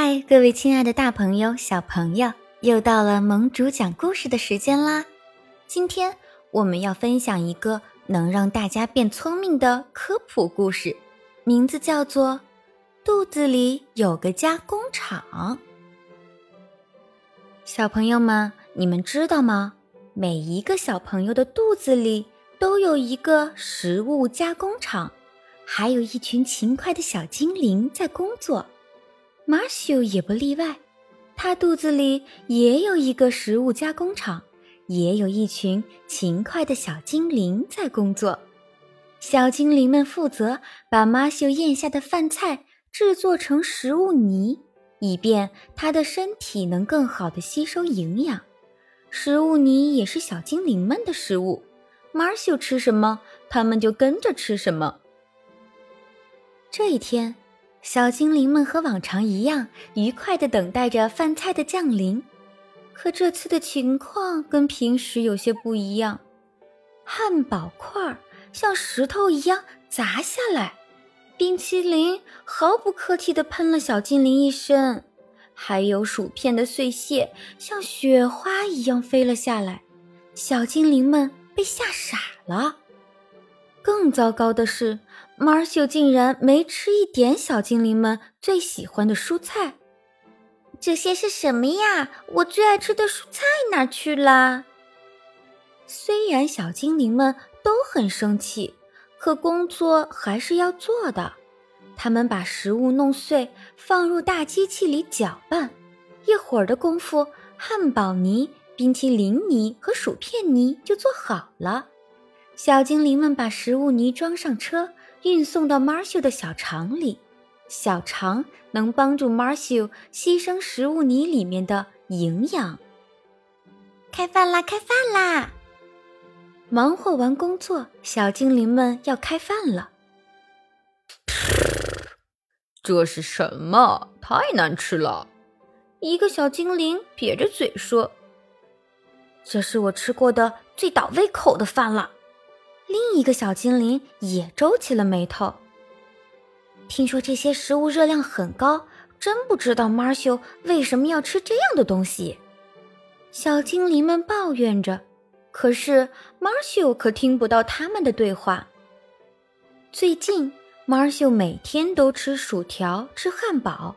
嗨，各位亲爱的大朋友、小朋友，又到了盟主讲故事的时间啦！今天我们要分享一个能让大家变聪明的科普故事，名字叫做《肚子里有个加工厂》。小朋友们，你们知道吗？每一个小朋友的肚子里都有一个食物加工厂，还有一群勤快的小精灵在工作。马修也不例外，他肚子里也有一个食物加工厂，也有一群勤快的小精灵在工作。小精灵们负责把马修咽下的饭菜制作成食物泥，以便他的身体能更好的吸收营养。食物泥也是小精灵们的食物，马修吃什么，他们就跟着吃什么。这一天。小精灵们和往常一样，愉快地等待着饭菜的降临。可这次的情况跟平时有些不一样，汉堡块像石头一样砸下来，冰淇淋毫不客气地喷了小精灵一身，还有薯片的碎屑像雪花一样飞了下来。小精灵们被吓傻了。更糟糕的是。马尔修竟然没吃一点小精灵们最喜欢的蔬菜，这些是什么呀？我最爱吃的蔬菜哪去了？虽然小精灵们都很生气，可工作还是要做的。他们把食物弄碎，放入大机器里搅拌，一会儿的功夫，汉堡泥、冰淇淋泥和薯片泥就做好了。小精灵们把食物泥装上车。运送到 Marshall 的小肠里，小肠能帮助 Marshall 吸收食物泥里面的营养。开饭啦！开饭啦！忙活完工作，小精灵们要开饭了。这是什么？太难吃了！一个小精灵瘪着嘴说：“这是我吃过的最倒胃口的饭了。”另一个小精灵也皱起了眉头。听说这些食物热量很高，真不知道 Marshu 为什么要吃这样的东西。小精灵们抱怨着，可是 Marshu 可听不到他们的对话。最近，Marshu 每天都吃薯条、吃汉堡，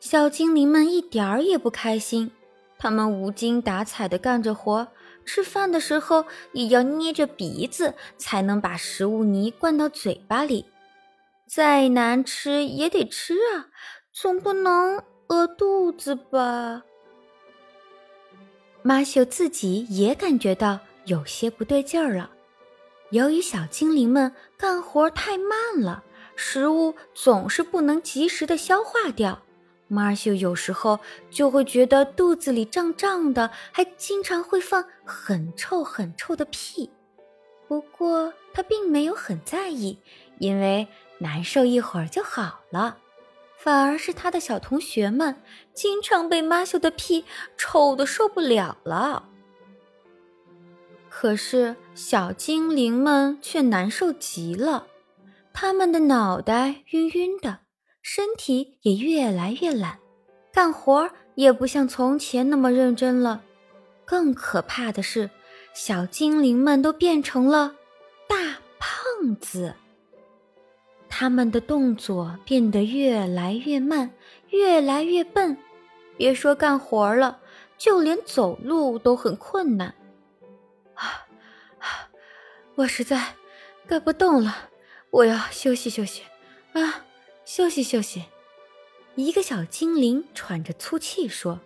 小精灵们一点儿也不开心。他们无精打采地干着活。吃饭的时候也要捏着鼻子，才能把食物泥灌到嘴巴里。再难吃也得吃啊，总不能饿肚子吧？马修自己也感觉到有些不对劲儿了。由于小精灵们干活太慢了，食物总是不能及时的消化掉。马修有时候就会觉得肚子里胀胀的，还经常会放很臭很臭的屁。不过他并没有很在意，因为难受一会儿就好了。反而是他的小同学们经常被马修的屁臭的受不了了。可是小精灵们却难受极了，他们的脑袋晕晕的。身体也越来越懒，干活也不像从前那么认真了。更可怕的是，小精灵们都变成了大胖子。他们的动作变得越来越慢，越来越笨。别说干活了，就连走路都很困难。啊！我实在干不动了，我要休息休息。啊！休息休息，一个小精灵喘着粗气说：“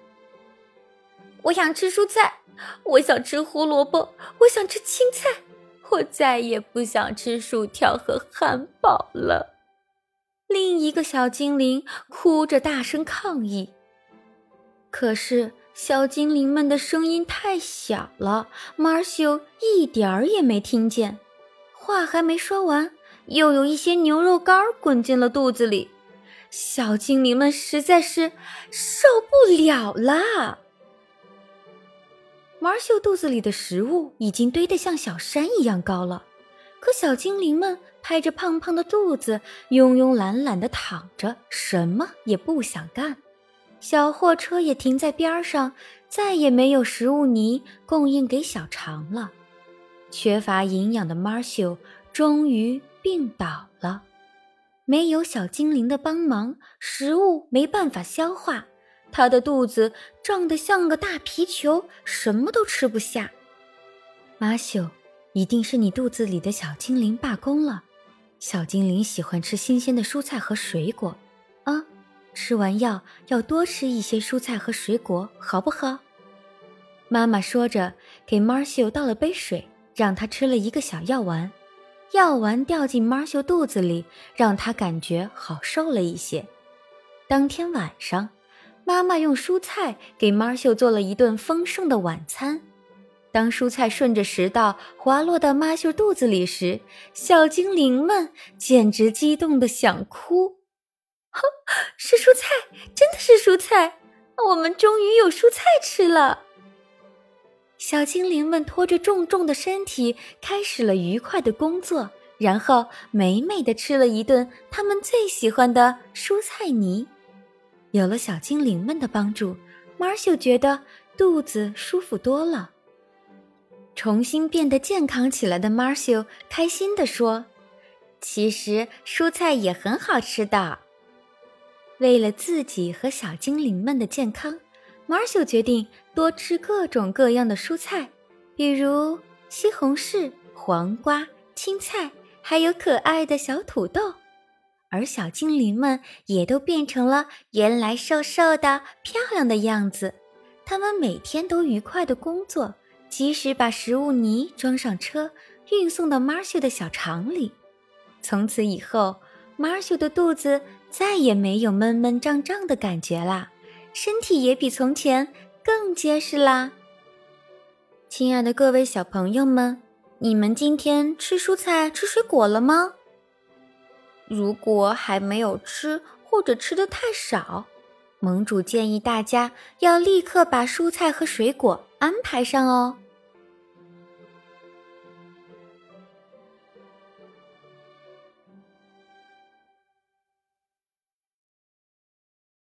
我想吃蔬菜，我想吃胡萝卜，我想吃青菜，我再也不想吃薯条和汉堡了。”另一个小精灵哭着大声抗议。可是小精灵们的声音太小了，马修一点儿也没听见。话还没说完。又有一些牛肉干滚进了肚子里，小精灵们实在是受不了啦。马修肚子里的食物已经堆得像小山一样高了，可小精灵们拍着胖胖的肚子，慵慵懒懒地躺着，什么也不想干。小货车也停在边上，再也没有食物泥供应给小肠了。缺乏营养的 Marshall 终于病倒了。没有小精灵的帮忙，食物没办法消化，他的肚子胀得像个大皮球，什么都吃不下。马修，一定是你肚子里的小精灵罢工了。小精灵喜欢吃新鲜的蔬菜和水果，啊，吃完药要多吃一些蔬菜和水果，好不好？妈妈说着，给 Marcy 倒了杯水，让他吃了一个小药丸。药丸掉进 marsh 肚子里，让他感觉好受了一些。当天晚上，妈妈用蔬菜给 marsh 做了一顿丰盛的晚餐。当蔬菜顺着食道滑落到 marsh 肚子里时，小精灵们简直激动的想哭。是蔬菜，真的是蔬菜！我们终于有蔬菜吃了。小精灵们拖着重重的身体，开始了愉快的工作，然后美美的吃了一顿他们最喜欢的蔬菜泥。有了小精灵们的帮助，Marshall 觉得肚子舒服多了。重新变得健康起来的 Marshall 开心地说：“其实蔬菜也很好吃的。”为了自己和小精灵们的健康。Marshall 决定多吃各种各样的蔬菜，比如西红柿、黄瓜、青菜，还有可爱的小土豆。而小精灵们也都变成了原来瘦瘦的、漂亮的样子。他们每天都愉快的工作，及时把食物泥装上车，运送到 Marshall 的小肠里。从此以后，Marshall 的肚子再也没有闷闷胀胀的感觉啦。身体也比从前更结实啦。亲爱的各位小朋友们，你们今天吃蔬菜、吃水果了吗？如果还没有吃，或者吃的太少，盟主建议大家要立刻把蔬菜和水果安排上哦。